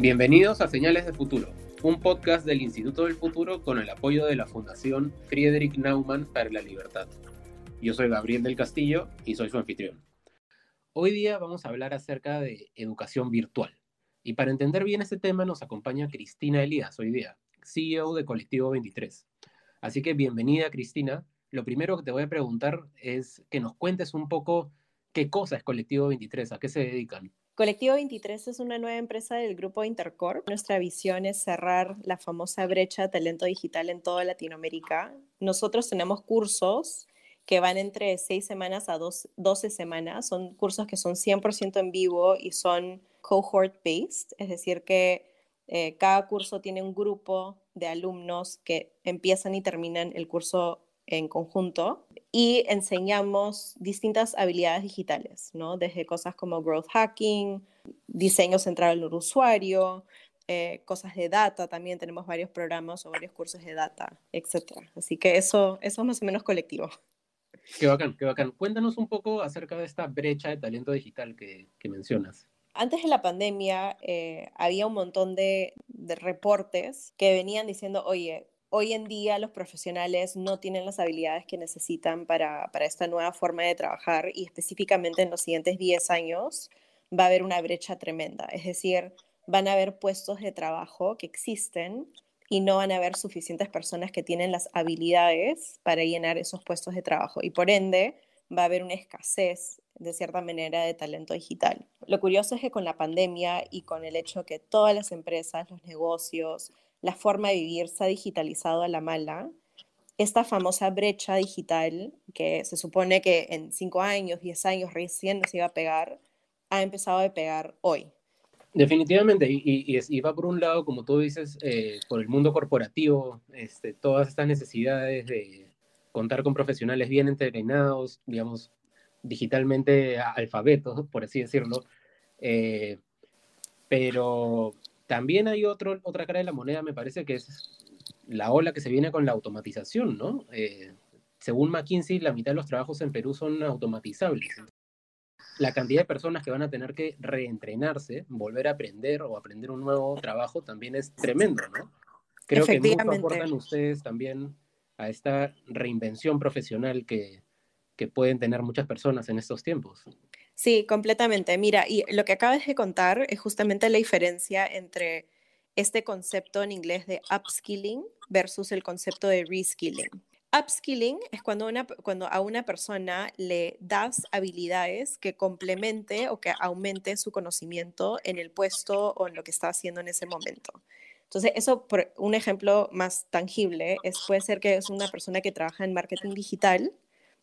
Bienvenidos a Señales de Futuro, un podcast del Instituto del Futuro con el apoyo de la Fundación Friedrich Naumann para la Libertad. Yo soy Gabriel del Castillo y soy su anfitrión. Hoy día vamos a hablar acerca de educación virtual. Y para entender bien este tema nos acompaña Cristina Elías hoy día, CEO de Colectivo 23. Así que bienvenida Cristina. Lo primero que te voy a preguntar es que nos cuentes un poco qué cosa es Colectivo 23, a qué se dedican. Colectivo 23 es una nueva empresa del grupo Intercorp. Nuestra visión es cerrar la famosa brecha de talento digital en toda Latinoamérica. Nosotros tenemos cursos que van entre seis semanas a dos, 12 semanas. Son cursos que son 100% en vivo y son cohort-based, es decir, que eh, cada curso tiene un grupo de alumnos que empiezan y terminan el curso en conjunto y enseñamos distintas habilidades digitales, ¿no? Desde cosas como growth hacking, diseño centrado en el usuario, eh, cosas de data, también tenemos varios programas o varios cursos de data, etc. Así que eso, eso es más o menos colectivo. Qué bacán, qué bacán. Cuéntanos un poco acerca de esta brecha de talento digital que, que mencionas. Antes de la pandemia eh, había un montón de, de reportes que venían diciendo, oye, hoy en día los profesionales no tienen las habilidades que necesitan para, esta nueva forma de trabajar y específicamente en los siguientes 10 años va a haber una brecha tremenda. Es decir, van a haber puestos de trabajo que existen y no van a haber suficientes personas que tienen las habilidades para llenar esos puestos de trabajo y por ende va a haber una escasez de cierta manera de talento digital. Lo curioso es que con la pandemia y con el hecho que todas las empresas, los negocios, la forma de vivir se ha digitalizado a la mala, esta famosa brecha digital, que se supone que en cinco años, diez años recién nos iba a pegar, ha empezado a pegar hoy. Definitivamente, y, va por un lado, como tú dices, eh, por el mundo corporativo, este, todas estas necesidades de contar con profesionales bien entrenados, digamos, digitalmente alfabetos, por así decirlo, eh, pero también hay otro, otra cara de la moneda, me parece que es la ola que se viene con la automatización, ¿no? Eh, según McKinsey, la mitad de los trabajos en Perú son automatizables. La cantidad de personas que van a tener que reentrenarse, volver a aprender o aprender un nuevo trabajo también es tremendo, ¿no? Creo que mucho aportan ustedes también a esta reinvención profesional que, que pueden tener muchas personas en estos tiempos. Sí, completamente. Mira, y lo que acabas de contar es justamente la diferencia entre este concepto en inglés de upskilling versus el concepto de reskilling. Upskilling es cuando, una, a una persona le das habilidades que complemente o que aumente su conocimiento en el puesto o en lo que está haciendo en ese momento. Entonces, eso, por un ejemplo más tangible, es, puede ser que es una persona que trabaja en marketing digital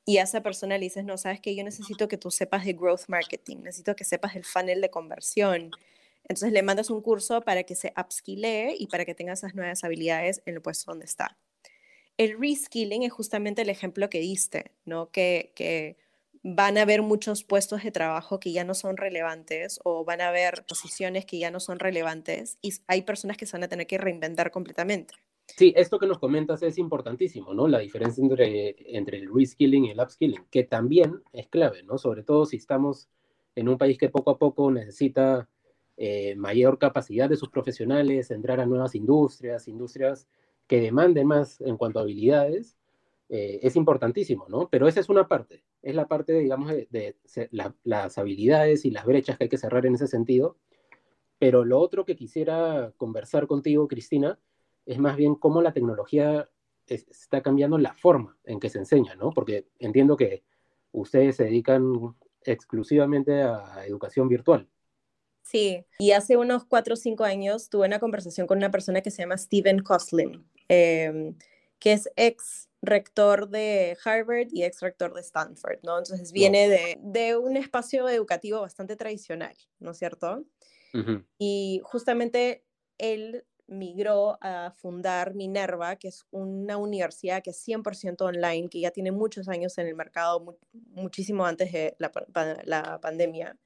y a esa persona le dices, no, sabes que yo necesito que tú sepas de growth marketing, necesito que sepas del funnel de conversión. Entonces le mandas un curso para que se upskille y para que tenga esas nuevas habilidades en el puesto donde está. El reskilling es justamente el ejemplo que diste, ¿no? Que, que van a haber muchos puestos de trabajo que ya no son relevantes o van a haber posiciones que ya no son relevantes y hay personas que se van a tener que reinventar completamente. Sí, esto que nos comentas es importantísimo, ¿no? La diferencia entre, entre el reskilling y el upskilling, que también es clave, ¿no? Sobre todo si estamos en un país que poco a poco necesita eh, mayor capacidad de sus profesionales, entrar a nuevas industrias, industrias que demanden más en cuanto a habilidades, eh, es importantísimo, ¿no? Pero esa es una parte, es la parte, digamos, de, las habilidades y las brechas que hay que cerrar en ese sentido. Pero lo otro que quisiera conversar contigo, Cristina, es más bien cómo la tecnología está cambiando la forma en que se enseña, ¿no? Porque entiendo que ustedes se dedican exclusivamente a educación virtual. Sí, y hace unos cuatro o cinco años tuve una conversación con una persona que se llama Steven Coslin, em, que es ex rector de Harvard y ex rector de Stanford, ¿no? Entonces viene de, de, un espacio educativo bastante tradicional, ¿no es cierto? Y justamente él migró a fundar Minerva, que es una universidad que es 100% online, que ya tiene muchos años en el mercado, muchísimo antes de la, pandemia.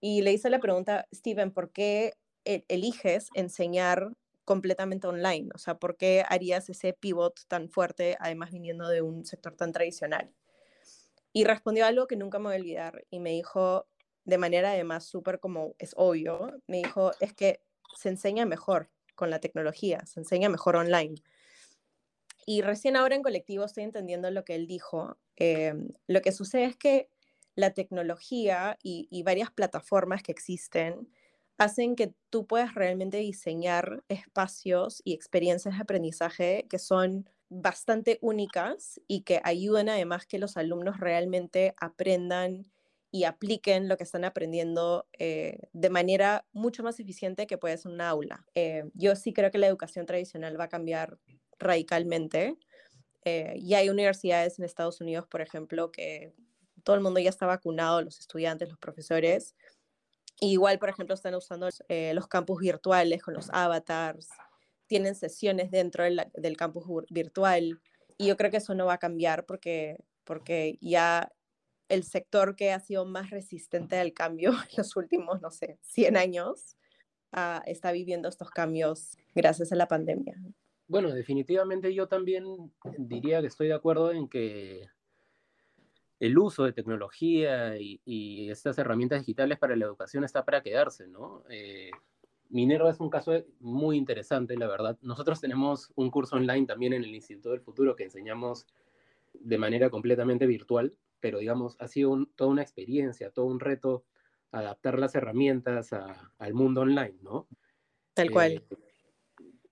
Y le hice la pregunta, Steven, ¿por qué e-, eliges enseñar completamente online? O sea, ¿por qué harías ese pivot tan fuerte, además viniendo de un sector tan tradicional? Y respondió algo que nunca me voy a olvidar y me dijo, de manera además súper como es obvio, me dijo, es que se enseña mejor con la tecnología, se enseña mejor online. Y recién ahora en colectivo estoy entendiendo lo que él dijo. Em, lo que sucede es que la tecnología y, varias plataformas que existen hacen que tú puedas realmente diseñar espacios y experiencias de aprendizaje que son bastante únicas y que ayuden además que los alumnos realmente aprendan y apliquen lo que están aprendiendo eh, de manera mucho más eficiente que puede ser una aula. Eh, yo sí creo que la educación tradicional va a cambiar radicalmente. Eh, y hay universidades en Estados Unidos, por ejemplo, que todo el mundo ya está vacunado, los estudiantes, los profesores. igual, por ejemplo, están usando eh, los campus virtuales con los avatars, tienen sesiones dentro del, campus virtual. Y yo creo que eso no va a cambiar porque, porque ya el sector que ha sido más resistente al cambio en los últimos, no sé, 100 años, ah, está viviendo estos cambios gracias a la pandemia. Bueno, definitivamente yo también diría que estoy de acuerdo en que el uso de tecnología y, estas herramientas digitales para la educación está para quedarse, ¿no? Eh, Minero es un caso muy interesante, la verdad. Nosotros tenemos un curso online también en el Instituto del Futuro que enseñamos de manera completamente virtual, pero digamos, ha sido toda una experiencia, todo un reto adaptar las herramientas al mundo online, ¿no? Tal cual. Eh,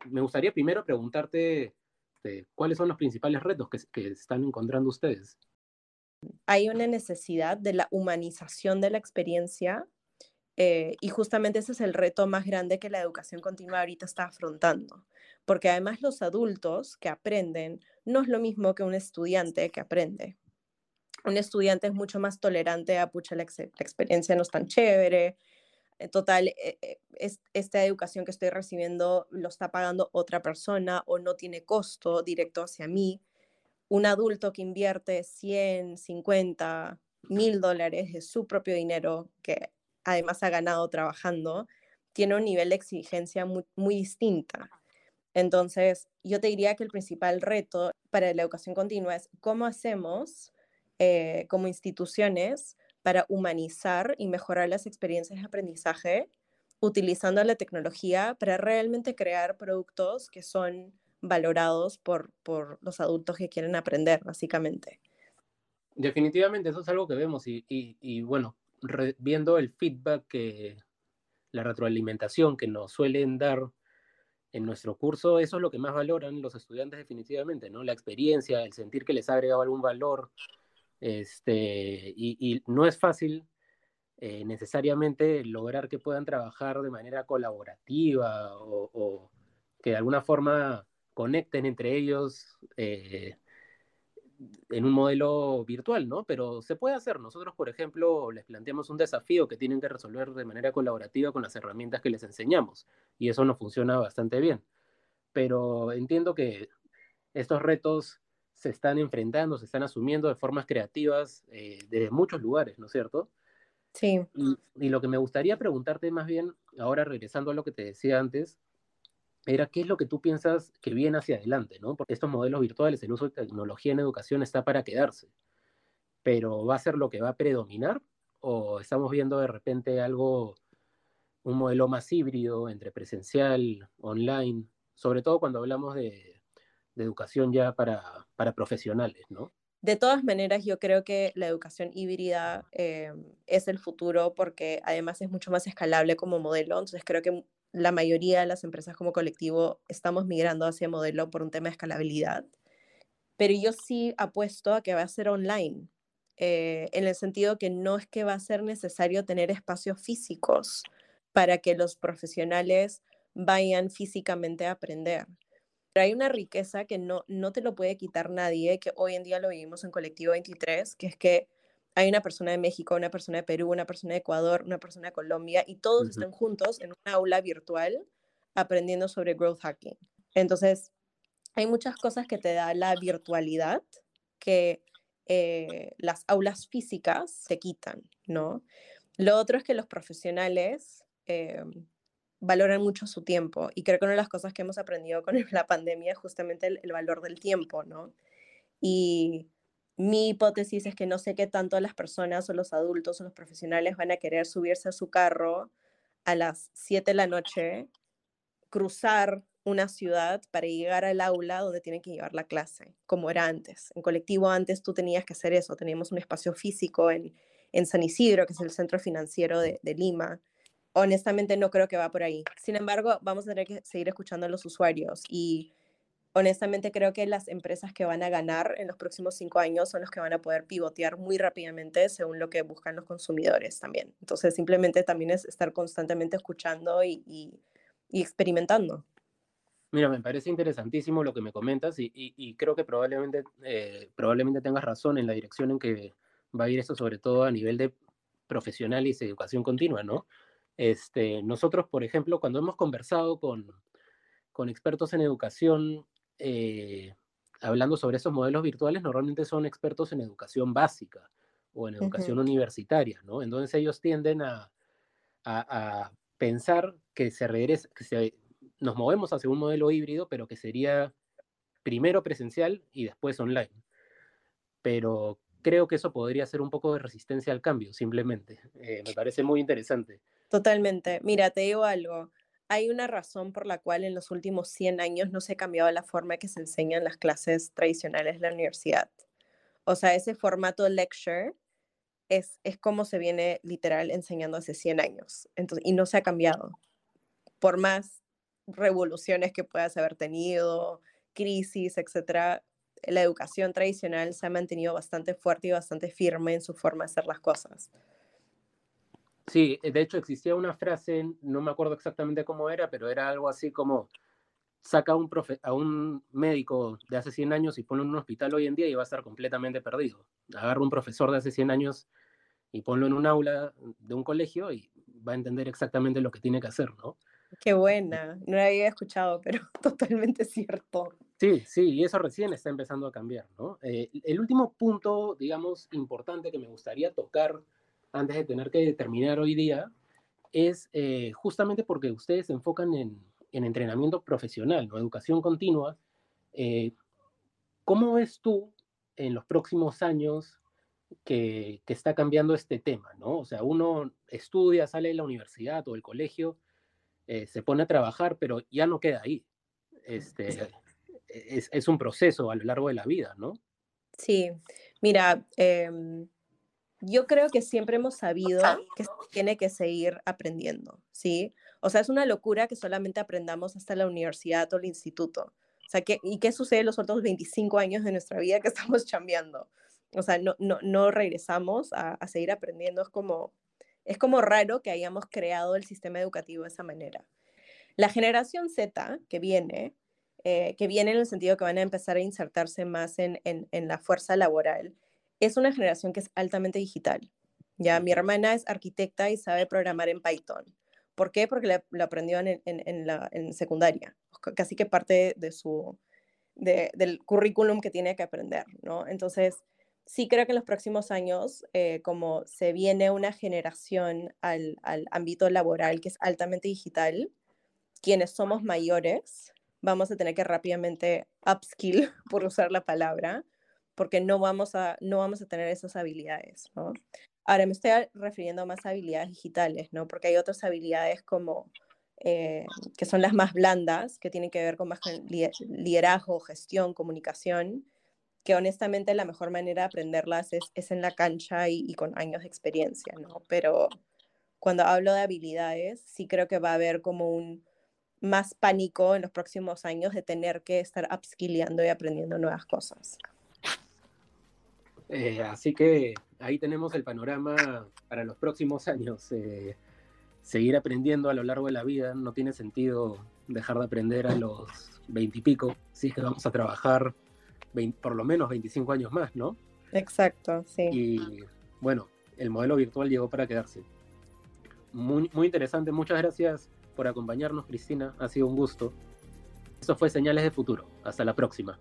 me gustaría primero preguntarte este, cuáles son los principales retos que, están encontrando ustedes. Hay una necesidad de la humanización de la experiencia eh, y justamente ese es el reto más grande que la educación continua ahorita está afrontando, porque además los adultos que aprenden no es lo mismo que un estudiante que aprende. Un estudiante es mucho más tolerante a, pucha, la, la experiencia no es tan chévere, eh, total, eh, eh, esta educación que estoy recibiendo lo está pagando otra persona o no tiene costo directo hacia mí. Un adulto que invierte 100, 50, mil dólares de su propio dinero, que además ha ganado trabajando, tiene un nivel de exigencia muy, muy distinta. Entonces, yo te diría que el principal reto para la educación continua es cómo hacemos como instituciones para humanizar y mejorar las experiencias de aprendizaje utilizando la tecnología para realmente crear productos que son valorados por, por los adultos que quieren aprender, básicamente. Definitivamente, eso es algo que vemos y, y, bueno, viendo el feedback que la retroalimentación que nos suelen dar en nuestro curso, eso es lo que más valoran los estudiantes definitivamente, ¿no? La experiencia, el sentir que les ha agregado algún valor, este, y, no es fácil eh, necesariamente lograr que puedan trabajar de manera colaborativa o, que de alguna forma conecten entre ellos eh, en un modelo virtual, ¿no? Pero se puede hacer. Nosotros, por ejemplo, les planteamos un desafío que tienen que resolver de manera colaborativa con las herramientas que les enseñamos y eso nos funciona bastante bien. Pero entiendo que estos retos se están enfrentando, se están asumiendo de formas creativas eh, desde muchos lugares, ¿no es cierto? Sí. Y, lo que me gustaría preguntarte más bien, ahora regresando a lo que te decía antes, era qué es lo que tú piensas que viene hacia adelante, ¿no? Porque estos modelos virtuales, el uso de tecnología en educación está para quedarse, pero ¿va a ser lo que va a predominar o estamos viendo de repente algo, un modelo más híbrido entre presencial, online, sobre todo cuando hablamos de de educación ya para, para profesionales, ¿no? De todas maneras, yo creo que la educación híbrida eh, es el futuro porque además es mucho más escalable como modelo. Entonces creo que la mayoría de las empresas como colectivo estamos migrando hacia modelo por un tema de escalabilidad. Pero yo sí apuesto a que va a ser online, eh, en el sentido que no es que va a ser necesario tener espacios físicos para que los profesionales vayan físicamente a aprender. Pero hay una riqueza que no, no te lo puede quitar nadie, que hoy en día lo vivimos en Colectivo 23, que es que hay una persona de México, una persona de Perú, una persona de Ecuador, una persona de Colombia, y todos están juntos en una aula virtual aprendiendo sobre growth hacking. Entonces, hay muchas cosas que te da la virtualidad que eh, las aulas físicas se quitan, ¿no? Lo otro es que los profesionales eh, valoran mucho su tiempo. Y creo que una de las cosas que hemos aprendido con la pandemia es justamente el, valor del tiempo, ¿no? Y mi hipótesis es que no sé qué tanto las personas o los adultos o los profesionales van a querer subirse a su carro a las 7 de la noche cruzar una ciudad para llegar al aula donde tienen que llevar la clase, como era antes. En colectivo antes tú tenías que hacer eso, teníamos un espacio físico en, en San Isidro, que es el centro financiero de, de, Lima. Honestamente no creo que va por ahí. Sin embargo, vamos a tener que seguir escuchando a los usuarios y honestamente creo que las empresas que van a ganar en los próximos cinco años son los que van a poder pivotear muy rápidamente según lo que buscan los consumidores también. Entonces simplemente también es estar constantemente escuchando y, experimentando. Mira, me parece interesantísimo lo que me comentas y, creo que probablemente, eh, probablemente tengas razón en la dirección en que va a ir eso, sobre todo a nivel de profesionales y educación continua, ¿no? Este, nosotros, por ejemplo, cuando hemos conversado con, con expertos en educación, eh, hablando sobre esos modelos virtuales, normalmente son expertos en educación básica o en educación uh -huh. universitaria, ¿no? Entonces ellos tienden a, a, a pensar que se regresa, que se nos movemos hacia un modelo híbrido, pero que sería primero presencial y después online. Pero creo que eso podría ser un poco de resistencia al cambio, simplemente. Eh, me parece muy interesante. Totalmente. Mira, te digo algo. Hay una razón por la cual en los últimos 100 años no se ha cambiado la forma que se enseñan las clases tradicionales de la universidad. O sea, ese formato lecture es, es como se viene literal enseñando hace 100 años. Entonces, y no se ha cambiado. Por más revoluciones que puedas haber tenido, crisis, etcétera, la educación tradicional se ha mantenido bastante fuerte y bastante firme en su forma de hacer las cosas. Sí, de hecho existía una frase, no me acuerdo exactamente cómo era, pero era algo así como saca a un, profe a un médico de hace 100 años y ponlo en un hospital hoy en día y va a estar completamente perdido. Agarra un profesor de hace 100 años y ponlo en un aula de un colegio y va a entender exactamente lo que tiene que hacer, ¿no? Qué buena, no la había escuchado, pero totalmente cierto. Sí, sí, y eso recién está empezando a cambiar, ¿no? Eh, el último punto, digamos, importante que me gustaría tocar antes de tener que terminar hoy día es eh, justamente porque ustedes se enfocan en, en, entrenamiento profesional, ¿no? Educación continua. Eh, ¿Cómo ves tú en los próximos años que, que está cambiando este tema, ¿no? O sea, uno estudia, sale de la universidad o del colegio, eh, se pone a trabajar, pero ya no queda ahí. Este, es, es, un proceso a lo largo de la vida, ¿no? Sí, mira, eh, yo creo que siempre hemos sabido que tiene que seguir aprendiendo, ¿sí? O sea, es una locura que solamente aprendamos hasta la universidad o el instituto. O sea, ¿qué, ¿y qué sucede los otros 25 años de nuestra vida que estamos chambeando? O sea, no, no, no regresamos a, a seguir aprendiendo. Es como, es como raro que hayamos creado el sistema educativo de esa manera. La generación Z que viene, eh, que viene en el sentido que van a empezar a insertarse más en, en, en, la fuerza laboral, es una generación que es altamente digital. Ya mi hermana es arquitecta y sabe programar en Python. ¿Por qué? Porque lo aprendió en, en, la en secundaria, casi que parte de su, de, del currículum que tiene que aprender, ¿no? Entonces, sí creo que en los próximos años, eh, como se viene una generación al, al, ámbito laboral que es altamente digital, quienes somos mayores vamos a tener que rápidamente upskill, por usar la palabra, porque no vamos a, no vamos a tener esas habilidades, ¿no? Ahora me estoy refiriendo más a habilidades digitales, ¿no? Porque hay otras habilidades como eh, que son las más blandas, que tienen que ver con más liderazgo, gestión, comunicación, que honestamente la mejor manera de aprenderlas es, es en la cancha y, y, con años de experiencia, ¿no? Pero cuando hablo de habilidades, sí creo que va a haber como un más pánico en los próximos años de tener que estar upskillando y aprendiendo nuevas cosas. Eh, así que ahí tenemos el panorama para los próximos años. Eh, seguir aprendiendo a lo largo de la vida, no tiene sentido dejar de aprender a los veintipico, si es que vamos a trabajar 20, por lo menos 25 años más, ¿no? Exacto, sí. Y bueno, el modelo virtual llegó para quedarse. Muy, muy interesante, muchas gracias por acompañarnos, Cristina, ha sido un gusto. Eso fue Señales de Futuro. Hasta la próxima.